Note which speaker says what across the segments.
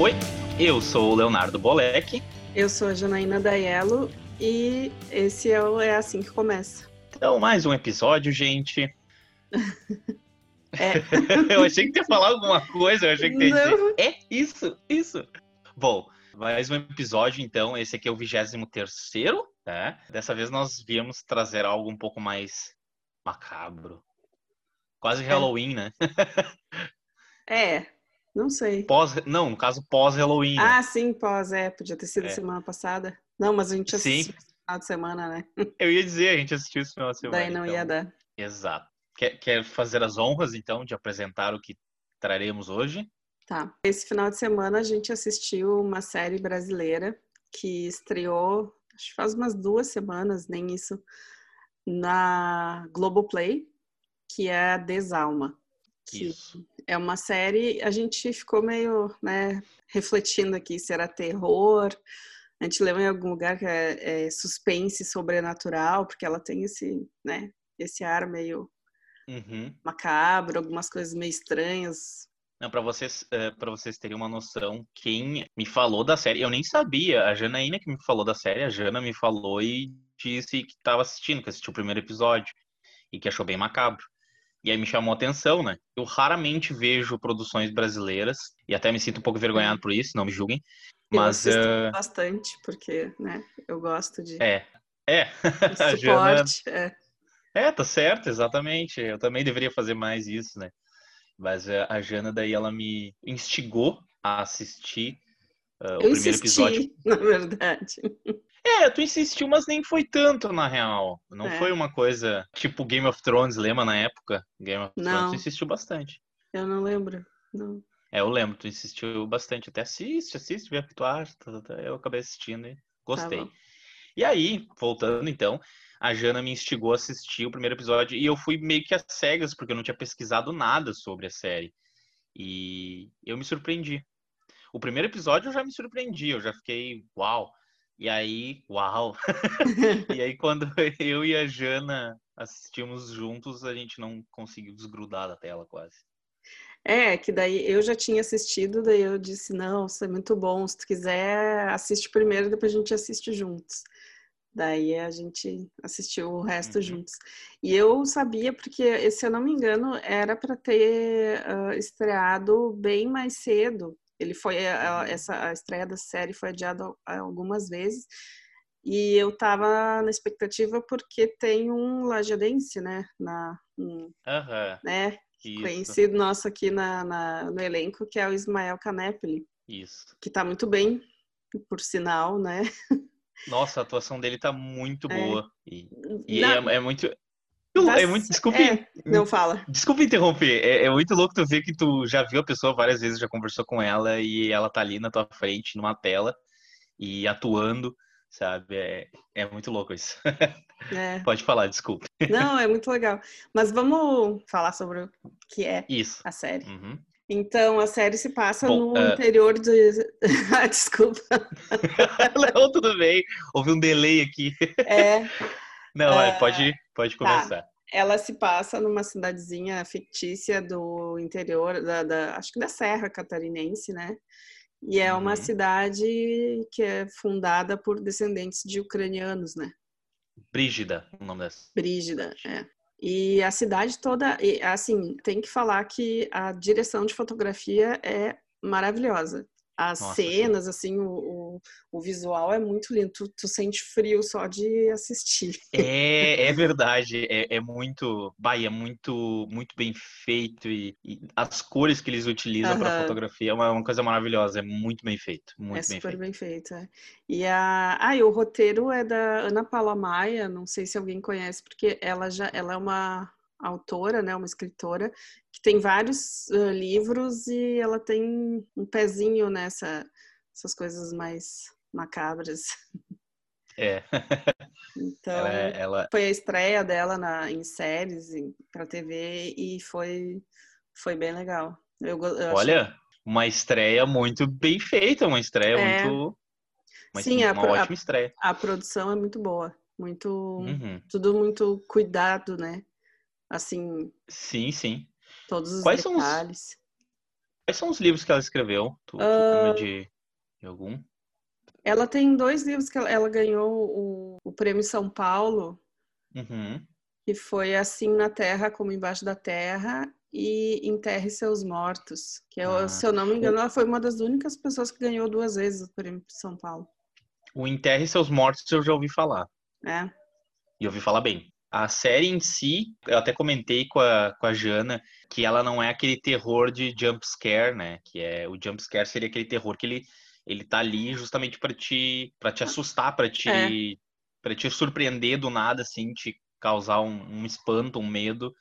Speaker 1: Oi, eu sou o Leonardo Bolek.
Speaker 2: Eu sou a Janaína Daiello e esse é, o, é assim que começa.
Speaker 1: Então, mais um episódio, gente.
Speaker 2: É.
Speaker 1: eu achei que ia falar alguma coisa, eu achei que ia dizer, é isso, isso. Bom, mais um episódio, então, esse aqui é o 23 terceiro, tá? Dessa vez nós viemos trazer algo um pouco mais macabro. Quase Halloween, né?
Speaker 2: É, não sei.
Speaker 1: Pós, não, no caso pós-Halloween. né?
Speaker 2: Ah, sim, pós, é. Podia ter sido
Speaker 1: É.
Speaker 2: semana passada. Não, mas a gente
Speaker 1: Sim.
Speaker 2: assistiu no final de semana, né?
Speaker 1: Eu ia dizer, a gente assistiu isso final de semana.
Speaker 2: Daí não
Speaker 1: então-
Speaker 2: ia dar.
Speaker 1: Exato. Quer, quer fazer as honras, então, de apresentar o que traremos hoje?
Speaker 2: Tá. Esse final de semana a gente assistiu uma série brasileira que estreou, acho que faz umas duas semanas, nem isso, na Globoplay, que é a Desalma.
Speaker 1: Isso.
Speaker 2: é uma série, a gente ficou meio, né, refletindo aqui se era terror. A gente leu em algum lugar que é, é suspense sobrenatural, porque ela tem esse, né, esse ar meio
Speaker 1: Uhum.
Speaker 2: macabro, algumas coisas meio estranhas.
Speaker 1: Não, para vocês, para vocês terem uma noção, quem me falou da série, eu nem sabia. A Janaína que me falou da série, a Jana me falou e disse que estava assistindo, que assistiu o primeiro episódio e que achou bem macabro. E aí me chamou a atenção, né? Eu raramente vejo produções brasileiras e até me sinto um pouco envergonhado por isso, não me julguem.
Speaker 2: Eu
Speaker 1: Mas
Speaker 2: assisto
Speaker 1: eh,
Speaker 2: bastante, porque, né, eu gosto de,
Speaker 1: é, é. a Jana
Speaker 2: suporte. é.
Speaker 1: É, tá certo, exatamente. Eu também deveria fazer mais isso, né? Mas eh, a Jana daí ela me instigou a assistir eh, o
Speaker 2: Eu
Speaker 1: primeiro
Speaker 2: insisti,
Speaker 1: episódio.
Speaker 2: na verdade.
Speaker 1: É, tu insistiu, mas nem foi tanto na real. Não
Speaker 2: É.
Speaker 1: foi uma coisa tipo Game of Thrones, lembra na época? Game of Thrones
Speaker 2: Não.
Speaker 1: tu insistiu bastante.
Speaker 2: Eu não lembro. Não.
Speaker 1: É, eu lembro, tu insistiu bastante. Até assiste, assiste, vê o que tu acha. tá, tá, tá. Eu acabei assistindo e gostei.
Speaker 2: Tá.
Speaker 1: E aí, voltando então, a Jana me instigou a assistir o primeiro episódio e eu fui meio que às cegas, porque eu não tinha pesquisado nada sobre a série. E eu me surpreendi. O primeiro episódio eu já me surpreendi, eu já fiquei, uau. E aí, uau. e aí, quando eu e a Jana assistimos juntos, a gente não conseguiu desgrudar da tela quase.
Speaker 2: É, que daí eu já tinha assistido, daí eu disse, não, isso é muito bom, se tu quiser, assiste primeiro, depois a gente assiste juntos. Daí a gente assistiu o resto
Speaker 1: Uhum.
Speaker 2: juntos. E eu sabia, porque, se eu não me engano, era para ter ah, estreado bem mais cedo. Ele foi, a-
Speaker 1: Uhum.
Speaker 2: essa, a estreia da série foi adiada al- algumas vezes. E eu tava na expectativa porque tem um lajadense, né, na, um,
Speaker 1: Aham,
Speaker 2: né,
Speaker 1: isso,
Speaker 2: conhecido nosso aqui na, na- no elenco, que é o Ismael Canepli,
Speaker 1: isso.
Speaker 2: que tá muito bem, por sinal, né?
Speaker 1: Nossa, a atuação dele tá muito
Speaker 2: É.
Speaker 1: boa. E, e
Speaker 2: Na-
Speaker 1: é, é muito. É muito. Desculpe,
Speaker 2: é, não fala.
Speaker 1: Desculpa interromper, é, é muito louco tu ver que tu já viu a pessoa várias vezes, já conversou com ela e ela tá ali na tua frente, numa tela e atuando, sabe? É, é muito louco isso.
Speaker 2: É.
Speaker 1: Pode falar, desculpa.
Speaker 2: Não, é muito legal. Mas vamos falar sobre o que é
Speaker 1: Isso.
Speaker 2: a série.
Speaker 1: Uhum.
Speaker 2: Então, a série se passa
Speaker 1: Bom,
Speaker 2: no
Speaker 1: eh,
Speaker 2: interior de. Ah, Desculpa.
Speaker 1: Não, tudo bem. Houve um delay aqui.
Speaker 2: É,
Speaker 1: Não, é,
Speaker 2: Ah,
Speaker 1: pode, pode começar.
Speaker 2: ela se passa numa cidadezinha fictícia do interior, da, da- acho que da Serra Catarinense, né? E é uma
Speaker 1: Uhum.
Speaker 2: cidade que é fundada por descendentes de ucranianos, né?
Speaker 1: Brígida, o nome dessa.
Speaker 2: Brígida, é. E a cidade toda, assim, tem que falar que a direção de fotografia é maravilhosa. As
Speaker 1: Nossa,
Speaker 2: cenas, assim, o, o, o visual é muito lindo. Tu, tu sente frio só de assistir.
Speaker 1: É, é verdade, é, é muito, vai, é muito, muito bem feito e, e as cores que eles utilizam para
Speaker 2: Aham.
Speaker 1: fotografia é uma, uma coisa maravilhosa, é muito bem feito, muito
Speaker 2: é
Speaker 1: bem
Speaker 2: super
Speaker 1: feito.
Speaker 2: bem feito. é. E, a, ah, e o roteiro é da Ana Paula Maia, não sei se alguém conhece, porque ela já ela é uma autora, né, uma escritora, que tem vários ah, livros e ela tem um pezinho nessa essas coisas mais macabras.
Speaker 1: É,
Speaker 2: Então,
Speaker 1: ela, é- ela,
Speaker 2: foi a estreia dela na, em séries para TV e foi foi bem legal. Eu, eu achei-
Speaker 1: olha, uma estreia muito bem feita, uma estreia
Speaker 2: É.
Speaker 1: muito, uma,
Speaker 2: Sim, a
Speaker 1: uma
Speaker 2: a-
Speaker 1: ótima estreia.
Speaker 2: a produção é muito boa, muito
Speaker 1: Uhum.
Speaker 2: tudo muito cuidado, né? Assim,
Speaker 1: Sim, sim.
Speaker 2: todos os
Speaker 1: Quais são os-
Speaker 2: detalhes.
Speaker 1: Quais são os livros que ela escreveu? Tu, tu uh... de, de, algum?
Speaker 2: Ela tem dois livros que ela, ela ganhou o, o Prêmio São Paulo,
Speaker 1: uhum.
Speaker 2: que foi Assim na Terra como Embaixo da Terra e Enterre Seus Mortos, que ah. se eu não me engano, ela foi uma das únicas pessoas que ganhou duas vezes o Prêmio São Paulo.
Speaker 1: O Enterre Seus Mortos eu já ouvi falar.
Speaker 2: É.
Speaker 1: E ouvi falar bem. A série em si, eu até comentei com a, com a Jana que ela não é aquele terror de jump scare, né? Que é o jump scare seria aquele terror que ele ele tá ali justamente para te para te assustar, para te é. para te surpreender do nada assim, te causar um, um espanto, um medo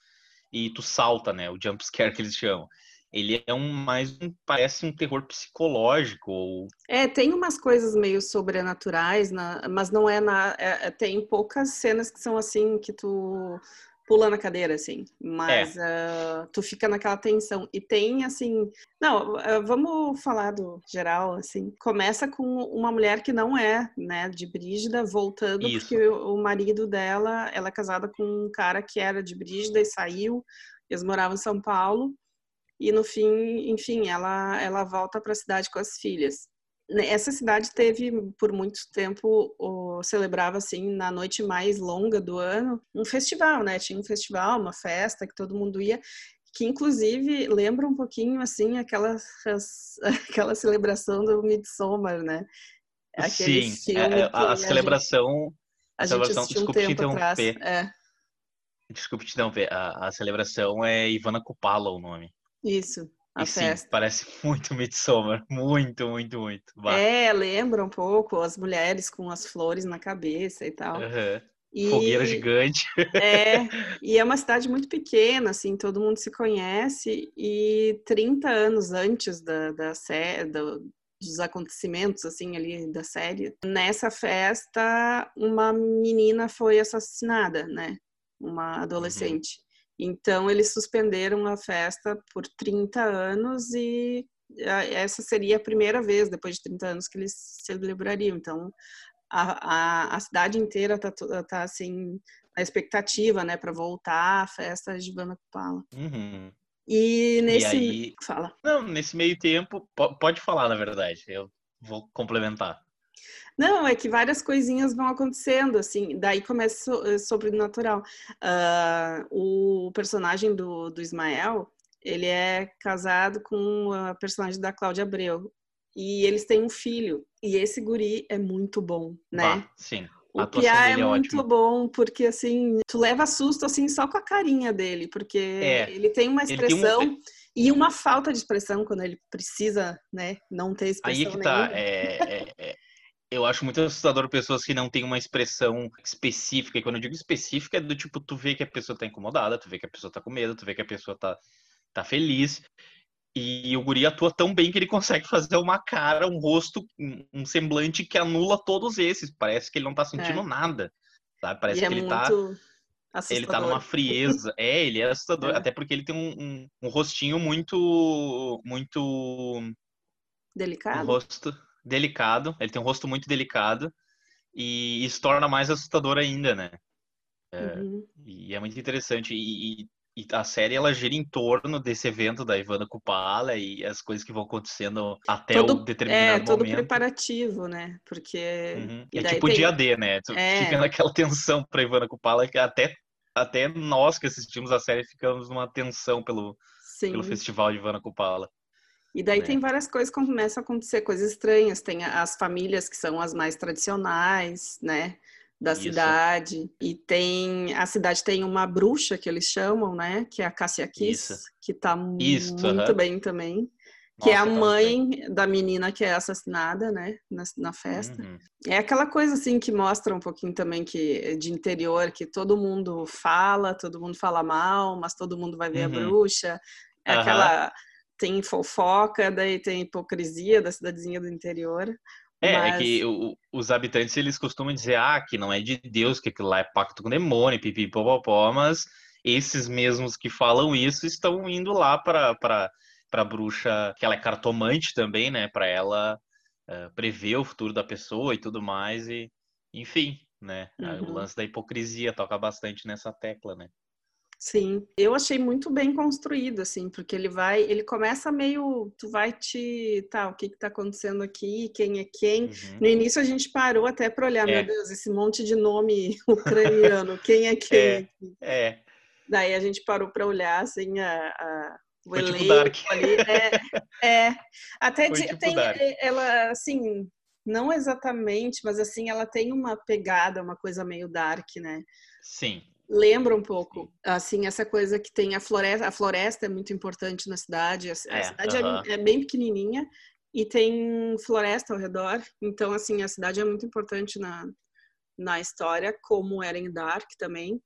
Speaker 1: e tu salta, né? O jump scare que eles chamam ele é um mais um, parece um terror psicológico ou...
Speaker 2: é tem umas coisas meio sobrenaturais na, mas não é na é, é, tem poucas cenas que são assim que tu pula na cadeira assim mas é. uh, tu fica naquela tensão e tem assim não uh, vamos falar do geral assim começa com uma mulher que não é né de Brígida voltando Isso. porque o, o marido dela ela é casada com um cara que era de Brígida e saiu eles moravam em São Paulo e no fim, enfim, ela, ela volta para a cidade com as filhas. Essa cidade teve por muito tempo, o, celebrava assim, na noite mais longa do ano, um festival, né? Tinha um festival, uma festa que todo mundo ia, que inclusive lembra um pouquinho assim aquela, aquela celebração do Midsommar, né?
Speaker 1: Aquele Sim, é, é a, a, celebração.
Speaker 2: A celebração, gente desculpe um te interromper.
Speaker 1: É. Desculpe te interromper. A, a celebração é Ivana Kupala o nome.
Speaker 2: Isso, a
Speaker 1: e
Speaker 2: festa.
Speaker 1: Sim, parece muito Midsommar. Muito, muito, muito.
Speaker 2: Bah. É, lembra um pouco as mulheres com as flores na cabeça e tal.
Speaker 1: Uhum. E, Fogueira gigante.
Speaker 2: É, e é uma cidade muito pequena, assim, todo mundo se conhece. E 30 anos antes da, da série, do, dos acontecimentos, assim, ali da série, nessa festa, uma menina foi assassinada, né? Uma uhum. adolescente. Uhum. Então, eles suspenderam a festa por 30 anos e essa seria a primeira vez, depois de 30 anos, que eles celebrariam. Então, a, a, a cidade inteira está tá, assim, na expectativa, né, para voltar à festa de Bana Kupala.
Speaker 1: Uhum.
Speaker 2: E nesse...
Speaker 1: E aí...
Speaker 2: Fala.
Speaker 1: Não, nesse meio tempo, pode falar, na verdade, eu vou complementar.
Speaker 2: Não, é que várias coisinhas vão acontecendo, assim, daí começa eh, sobrenatural. Uh, o personagem do, do Ismael, ele é casado com a personagem da Cláudia Abreu. E eles têm um filho. E esse guri é muito bom, né?
Speaker 1: Bah, sim.
Speaker 2: O Pia é, é muito bom, porque assim, tu leva susto assim só com a carinha dele, porque é, ele tem uma expressão um... e uma falta de expressão quando ele precisa, né, não ter expressão
Speaker 1: Aí que tá, é, é, é eu acho muito assustador pessoas que não têm uma expressão específica. E quando eu digo específica, é do tipo, tu vê que a pessoa tá incomodada, tu vê que a pessoa tá com medo, tu vê que a pessoa tá, tá feliz. E o guri atua tão bem que ele consegue fazer uma cara, um rosto, um semblante que anula todos esses. Parece que ele não tá sentindo é. nada. Sabe? Parece e que é ele tá. Assustador. Ele tá numa frieza. É, ele é assustador. É. Até porque ele tem um, um, um, rostinho muito. Muito.
Speaker 2: Delicado.
Speaker 1: Um rosto delicado, ele tem um rosto muito delicado e isso torna mais assustador ainda, né? É, uhum. E é muito interessante. E, e, e, a série ela gira em torno desse evento da Ivana Kupala e as coisas que vão acontecendo até todo, o determinado é,
Speaker 2: todo
Speaker 1: momento.
Speaker 2: preparativo, né? Porque.
Speaker 1: Uhum. É tipo tem... dia D, né? Tu é... fica naquela tensão pra Ivana Kupala que até, até nós que assistimos a série ficamos numa tensão pelo, pelo festival de Ivana Kupala.
Speaker 2: E daí né? tem várias coisas que começam a acontecer, coisas estranhas. Tem as famílias que são as mais tradicionais, né? Da Isso. cidade. E tem. A cidade tem uma bruxa que eles chamam, né? Que é a Cassia Kiss, Isso. que tá Isso, muito bem também. Que Nossa, é a tá mãe tá da menina que é assassinada, né? Na, na festa. Uhum. É aquela coisa assim que mostra um pouquinho também que de interior, que todo mundo fala, todo mundo fala mal, mas todo mundo vai ver uhum. a bruxa. É aquela tem fofoca, daí tem hipocrisia da cidadezinha do interior.
Speaker 1: É, mas... é que o, os habitantes eles costumam dizer ah, que não é de Deus, que aquilo lá é pacto com demônio, pipipopopó, mas esses mesmos que falam isso estão indo lá para para bruxa, que ela é cartomante também, né, para ela uh, prever o futuro da pessoa e tudo mais e enfim, né? Uhum. O lance da hipocrisia toca bastante nessa tecla, né?
Speaker 2: Sim, eu achei muito bem construído, assim, porque ele vai, ele começa meio, tu vai te, tá, o que que tá acontecendo aqui, quem é quem. Uhum. No início a gente parou até para olhar, é. meu Deus, esse monte de nome ucraniano, quem é quem?
Speaker 1: É, é.
Speaker 2: Daí a gente parou para olhar, assim, a, a
Speaker 1: o Foi tipo Dark.
Speaker 2: ali. É, é. até de, tipo tem, Dark. ela, assim, não exatamente, mas assim, ela tem uma pegada, uma coisa meio dark, né?
Speaker 1: Sim
Speaker 2: lembra um pouco, assim, essa coisa que tem a floresta, a floresta é muito importante na cidade, a, é, cidade uh -huh. é, é, bem pequenininha e tem floresta ao redor, então, assim, a cidade é muito importante na, na história, como era em Dark também.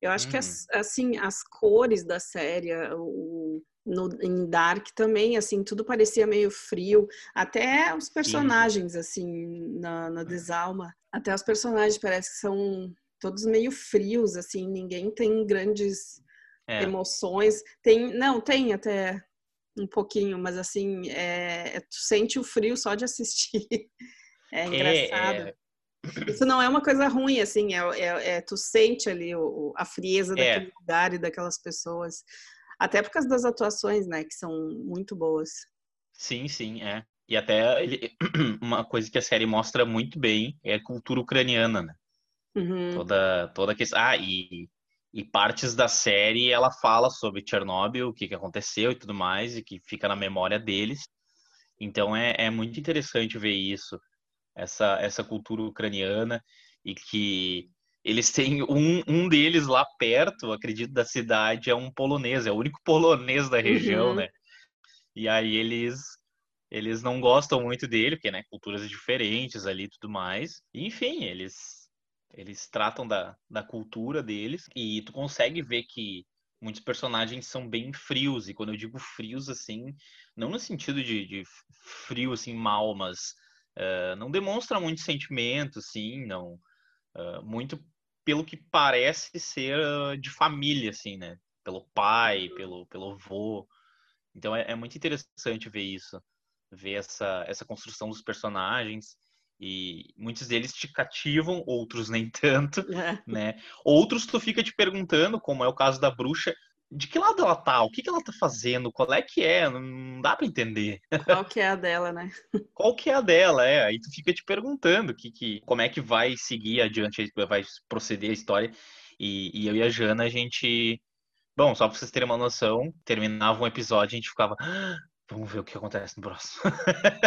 Speaker 2: Eu acho que, as, uhum. assim, as cores da série, o, no, em Dark também, assim, tudo parecia meio frio, até os personagens, Sim. assim, na, na Desalma, até os personagens parece que são todos meio frios, assim, ninguém tem grandes é. emoções. Tem, não, tem até um pouquinho, mas assim, é, é tu sente o frio só de assistir. É, é engraçado. É, Isso não é uma coisa ruim, assim, é, é, tu sente ali o, a frieza daquele lugar e daquelas pessoas. Até por causa das atuações, né, que são muito boas.
Speaker 1: Sim, sim, é. E até ele, uma coisa que a série mostra muito bem é a cultura ucraniana, né? Uhum. Toda, toda questão. Ah, e, e partes da série ela fala sobre Chernobyl, o que, que aconteceu e tudo mais, e que fica na memória deles. Então é, é muito interessante ver isso, essa, essa cultura ucraniana, e que eles têm um, um deles lá perto, acredito, da cidade, é um polonês, é o único polonês da região, uhum. né? E aí eles eles não gostam muito dele, porque, né, culturas diferentes ali e tudo mais. enfim, eles eles tratam da, da cultura deles e tu consegue ver que muitos personagens são bem frios. E quando eu digo frios, assim, não no sentido de, de frio, assim, mal, mas uh, não demonstra muito sentimento, assim, não. Uh, muito pelo que parece ser uh, de família, assim, né? Pelo pai, pelo, pelo avô. Então é, é muito interessante ver isso, ver essa, essa construção dos personagens e muitos deles te cativam, outros nem tanto, é. né? Outros tu fica te perguntando, como é o caso da bruxa, de que lado ela tá? O que, que ela tá fazendo? Qual é que é? Não dá para entender.
Speaker 2: Qual que é a dela, né?
Speaker 1: Qual que é a dela, é? Aí tu fica te perguntando que, que, como é que vai seguir adiante, vai proceder a história. E, e eu e a Jana, a gente... Bom, só pra vocês terem uma noção, terminava um episódio e a gente ficava... Ah, vamos ver o que acontece no próximo.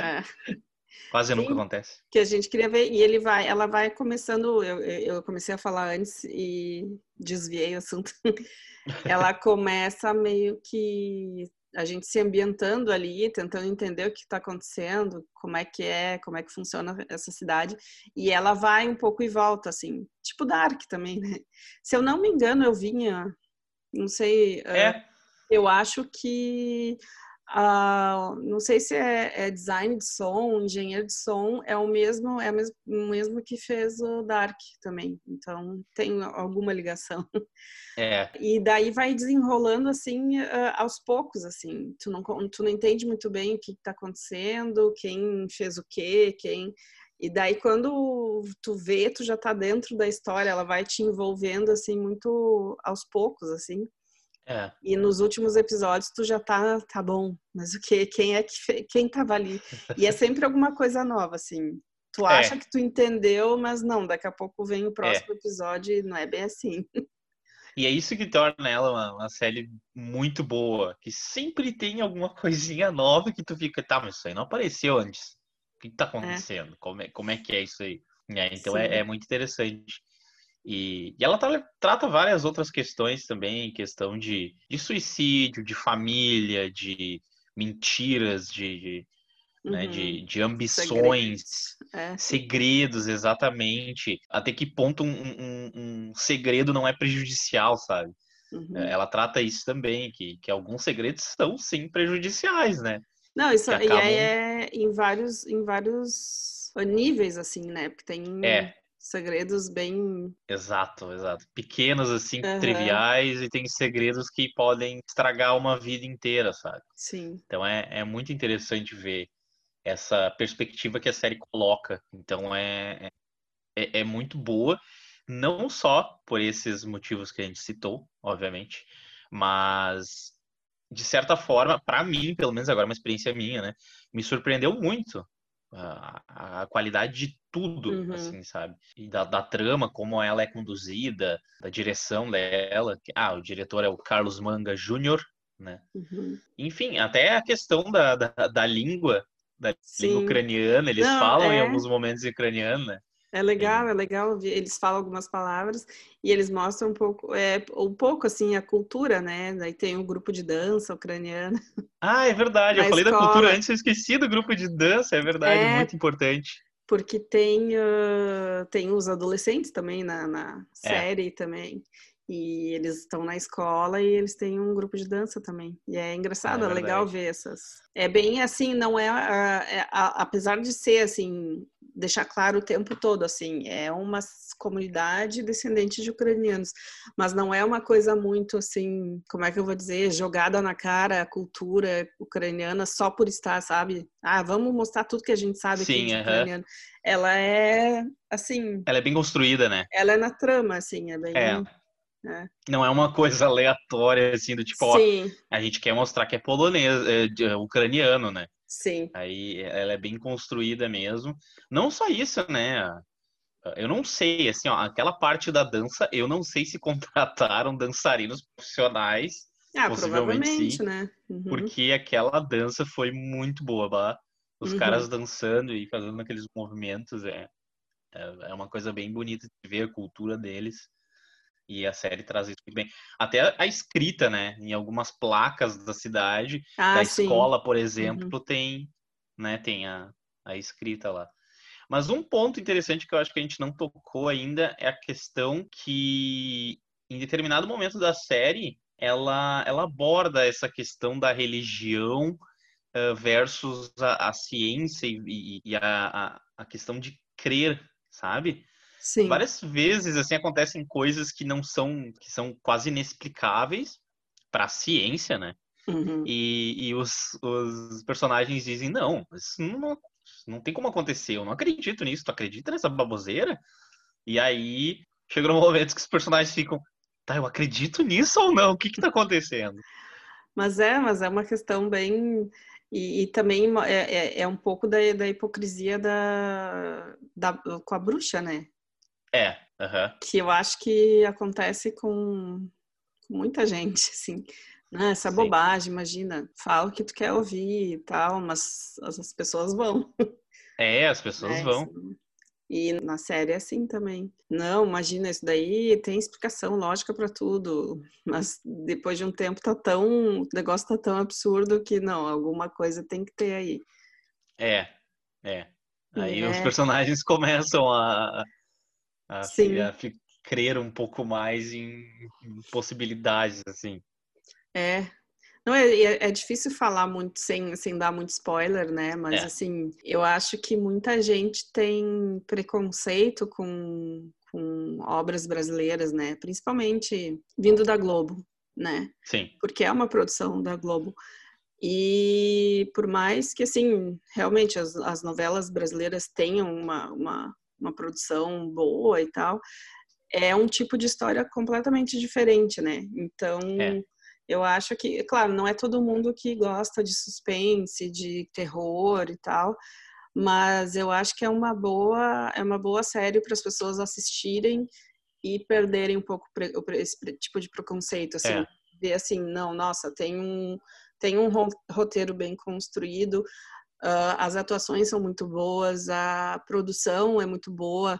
Speaker 1: É. Quase nunca acontece.
Speaker 2: Que a gente queria ver. E ele vai, ela vai começando. Eu, eu comecei a falar antes e desviei o assunto. ela começa meio que a gente se ambientando ali, tentando entender o que está acontecendo, como é que é, como é que funciona essa cidade, e ela vai um pouco e volta, assim, tipo Dark também, né? Se eu não me engano, eu vinha, não sei,
Speaker 1: é. uh,
Speaker 2: eu acho que Uh, não sei se é, é, design de som, engenheiro de som, é o mesmo, é o mesmo, mesmo que fez o Dark também. Então tem alguma ligação.
Speaker 1: É.
Speaker 2: E daí vai desenrolando assim uh, aos poucos, assim. Tu não, tu não entende muito bem o que está acontecendo, quem fez o quê, quem. E daí quando tu vê, tu já tá dentro da história, ela vai te envolvendo assim muito aos poucos, assim.
Speaker 1: É.
Speaker 2: E nos últimos episódios tu já tá, tá bom, mas o que? Quem é que quem tava ali? E é sempre alguma coisa nova, assim. Tu é. acha é. que tu entendeu, mas não, daqui a pouco vem o próximo é. episódio e não é bem assim.
Speaker 1: E é isso que torna ela uma, uma, série muito boa, que sempre tem alguma coisinha nova que tu fica, tá, mas isso aí não apareceu antes. O que, tá é. acontecendo? Como, é, como é que é isso aí? então é, é, muito interessante. E, e ela tá, trata várias outras questões também, questão de, de suicídio, de família, de mentiras, de, de, uhum. né, de, uhum. de ambições, segredos. É. segredos. exatamente. Até que ponto um, um, um segredo não é prejudicial, sabe? Uhum. Ela trata isso também, que, que alguns segredos são sim prejudiciais, né?
Speaker 2: Não, isso acabam... e aí é em vários, em vários níveis, assim, né? Porque tem.
Speaker 1: É
Speaker 2: segredos bem.
Speaker 1: Exato, exato. Pequenos, assim, uhum. triviais, e tem segredos que podem estragar uma vida inteira, sabe?
Speaker 2: Sim.
Speaker 1: Então é, é muito interessante ver essa perspectiva que a série coloca. Então é, é, é muito boa. não só por esses motivos que a gente citou, obviamente, mas de certa forma, para mim, pelo menos agora uma experiência minha, né, me surpreendeu muito a, a qualidade de tudo, uhum. assim, sabe? E da, da, trama, como ela é conduzida, da direção dela. Ah, o diretor é o Carlos Manga Júnior, né? Uhum. Enfim, até a questão da, da, da língua, da Sim. língua ucraniana, eles Não, falam é... em alguns momentos ucraniano, né?
Speaker 2: É legal, é legal. Eles falam algumas palavras e eles mostram um pouco, é, um pouco assim a cultura, né? Daí tem um grupo de dança ucraniana.
Speaker 1: Ah, é verdade. eu falei escola. da cultura antes, eu esqueci do grupo de dança. É verdade, é, muito importante.
Speaker 2: Porque tem uh, tem os adolescentes também na, na é. série é. também. E eles estão na escola e eles têm um grupo de dança também. E é engraçado, é, é legal ver essas. É bem assim, não é, é, apesar de ser assim, deixar claro o tempo todo assim, é uma comunidade descendente de ucranianos, mas não é uma coisa muito assim, como é que eu vou dizer, jogada na cara a cultura ucraniana só por estar, sabe? Ah, vamos mostrar tudo que a gente sabe Sim, aqui uh -huh. ucraniano. Ela é assim.
Speaker 1: Ela é bem construída, né?
Speaker 2: Ela é na trama, assim, é bem.
Speaker 1: É. É. Não é uma coisa aleatória, assim, do tipo, Sim. ó, a gente quer mostrar que é polonês, é, é, ucraniano, né?
Speaker 2: Sim.
Speaker 1: Aí ela é bem construída mesmo. Não só isso, né? Eu não sei, assim, ó, aquela parte da dança, eu não sei se contrataram dançarinos profissionais.
Speaker 2: Ah, possivelmente sim, né?
Speaker 1: Uhum. Porque aquela dança foi muito boa, lá. Os uhum. caras dançando e fazendo aqueles movimentos, é, é, é uma coisa bem bonita de ver a cultura deles. E a série traz isso muito bem. Até a escrita, né? Em algumas placas da cidade, ah, da sim. escola, por exemplo, uhum. tem, né? Tem a, a escrita lá. Mas um ponto interessante que eu acho que a gente não tocou ainda é a questão que, em determinado momento da série, ela, ela aborda essa questão da religião uh, versus a, a ciência e, e a, a, questão de crer, sabe?
Speaker 2: Sim.
Speaker 1: Várias vezes assim acontecem coisas que não são que são quase inexplicáveis para a ciência, né?
Speaker 2: Uhum.
Speaker 1: E, e os, os, personagens dizem não, isso não, não tem como acontecer. Eu não acredito nisso. Tu acredita nessa baboseira? E aí chega um momento que os personagens ficam, tá, eu acredito nisso ou não? O que que tá acontecendo?
Speaker 2: Mas é, mas é uma questão bem e, e também é, é, é, um pouco da, da hipocrisia da, da, com a bruxa, né?
Speaker 1: É, uhum.
Speaker 2: que eu acho que acontece com, muita gente, assim. Né? Essa Sim. bobagem, imagina, fala o que tu quer ouvir e tal, mas as pessoas vão.
Speaker 1: É, as pessoas é, vão.
Speaker 2: Assim. E na série é assim também. Não, imagina, isso daí tem explicação lógica para tudo, mas depois de um tempo tá tão, o negócio tá tão absurdo que não, alguma coisa tem que ter aí.
Speaker 1: É, é. Aí é. os personagens começam a, a, Sim. a crer um pouco mais em, possibilidades, assim.
Speaker 2: É, não, é, é, é, difícil falar muito sem, sem dar muito spoiler, né? Mas, é. assim, eu acho que muita gente tem preconceito com, com obras brasileiras, né? Principalmente vindo da Globo, né?
Speaker 1: Sim.
Speaker 2: Porque é uma produção da Globo. E por mais que, assim, realmente as, as novelas brasileiras tenham uma, uma, uma produção boa e tal, é um tipo de história completamente diferente, né? Então, é. eu acho que, claro, não é todo mundo que gosta de suspense, de terror e tal, mas eu acho que é uma boa, é uma boa série para as pessoas assistirem e perderem um pouco esse tipo de preconceito, assim, é. ver assim, não, nossa, tem um tem um roteiro bem construído, Uh, as atuações são muito boas, a produção é muito boa,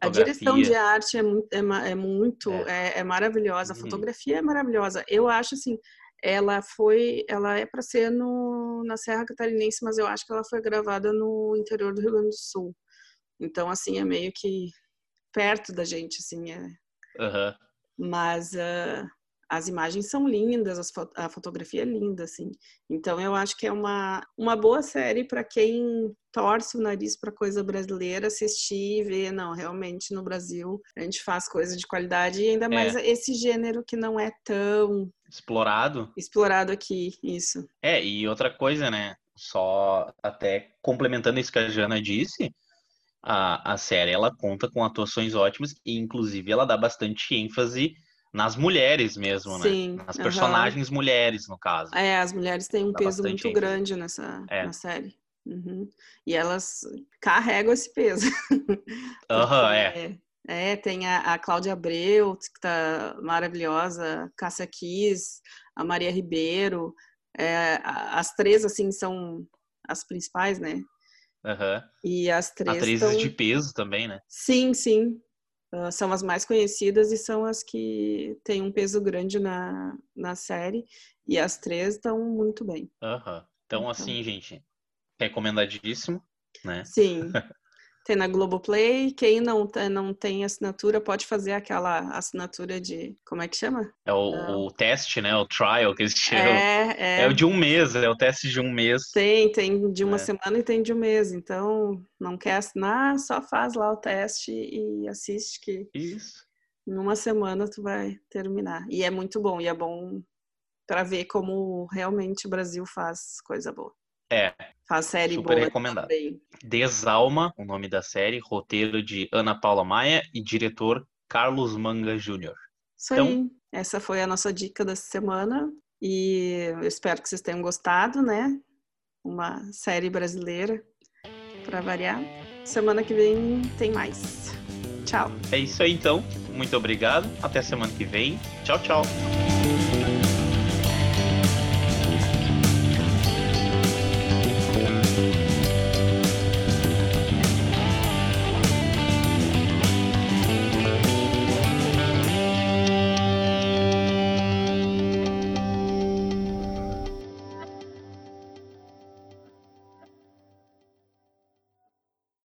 Speaker 2: a direção de arte é muito, é, é muito é. É, é maravilhosa, a uhum. fotografia é maravilhosa. Eu acho assim, ela foi, ela é para ser no, na Serra Catarinense, mas eu acho que ela foi gravada no interior do Rio Grande do Sul. Então, assim, é meio que perto da gente, assim, é.
Speaker 1: Uhum.
Speaker 2: Mas uh, as imagens são lindas, a fotografia é linda, assim. Então eu acho que é uma, uma boa série para quem torce o nariz para coisa brasileira assistir e ver, não, realmente no Brasil a gente faz coisa de qualidade e ainda mais é. esse gênero que não é tão
Speaker 1: explorado.
Speaker 2: Explorado aqui, isso.
Speaker 1: É, e outra coisa, né? Só até complementando isso que a Jana disse, a, a série ela conta com atuações ótimas e, inclusive, ela dá bastante ênfase nas mulheres mesmo,
Speaker 2: Sim,
Speaker 1: né? Nas
Speaker 2: aham.
Speaker 1: personagens mulheres, no caso.
Speaker 2: É, as mulheres têm um
Speaker 1: Dá
Speaker 2: peso muito grande nessa
Speaker 1: É.
Speaker 2: na série. Uhum. E elas carregam esse peso.
Speaker 1: Aham, é.
Speaker 2: Porque, é, tem a, a Cláudia Abreu, que tá maravilhosa, Cássia Kiss, a Maria Ribeiro. é, as três, assim, são as principais, né?
Speaker 1: Aham.
Speaker 2: E as três
Speaker 1: Atrizes
Speaker 2: tão-
Speaker 1: de peso também, né?
Speaker 2: Sim, sim. Ah, são as mais conhecidas e são as que têm um peso grande na, na série. E as três estão muito bem.
Speaker 1: Aham. Então,
Speaker 2: Então.
Speaker 1: assim, gente, recomendadíssimo, né?
Speaker 2: Sim. Tem na Globoplay. Quem não, não tem assinatura pode fazer aquela assinatura de. Como é que chama?
Speaker 1: É o, o teste, né? O trial que eles chamam.
Speaker 2: É, é.
Speaker 1: É o de um mês, é o teste de um mês.
Speaker 2: Tem, tem de uma
Speaker 1: É.
Speaker 2: semana e tem de um mês. Então, não quer assinar, só faz lá o teste e assiste que
Speaker 1: Isso.
Speaker 2: em uma semana tu vai terminar. E é muito bom, e é bom para ver como realmente o Brasil faz coisa boa.
Speaker 1: É,
Speaker 2: Faz série
Speaker 1: Super
Speaker 2: boa
Speaker 1: recomendado.
Speaker 2: também.
Speaker 1: Desalma, o nome da série, roteiro de Ana Paula Maia e diretor Carlos Manga Júnior.
Speaker 2: Isso
Speaker 1: Então-
Speaker 2: aí. Essa foi a nossa dica dessa semana. E eu espero que vocês tenham gostado, né? Uma série brasileira para variar. Semana que vem tem mais. Tchau.
Speaker 1: É isso aí então. Muito obrigado. Até semana que vem. Tchau, tchau.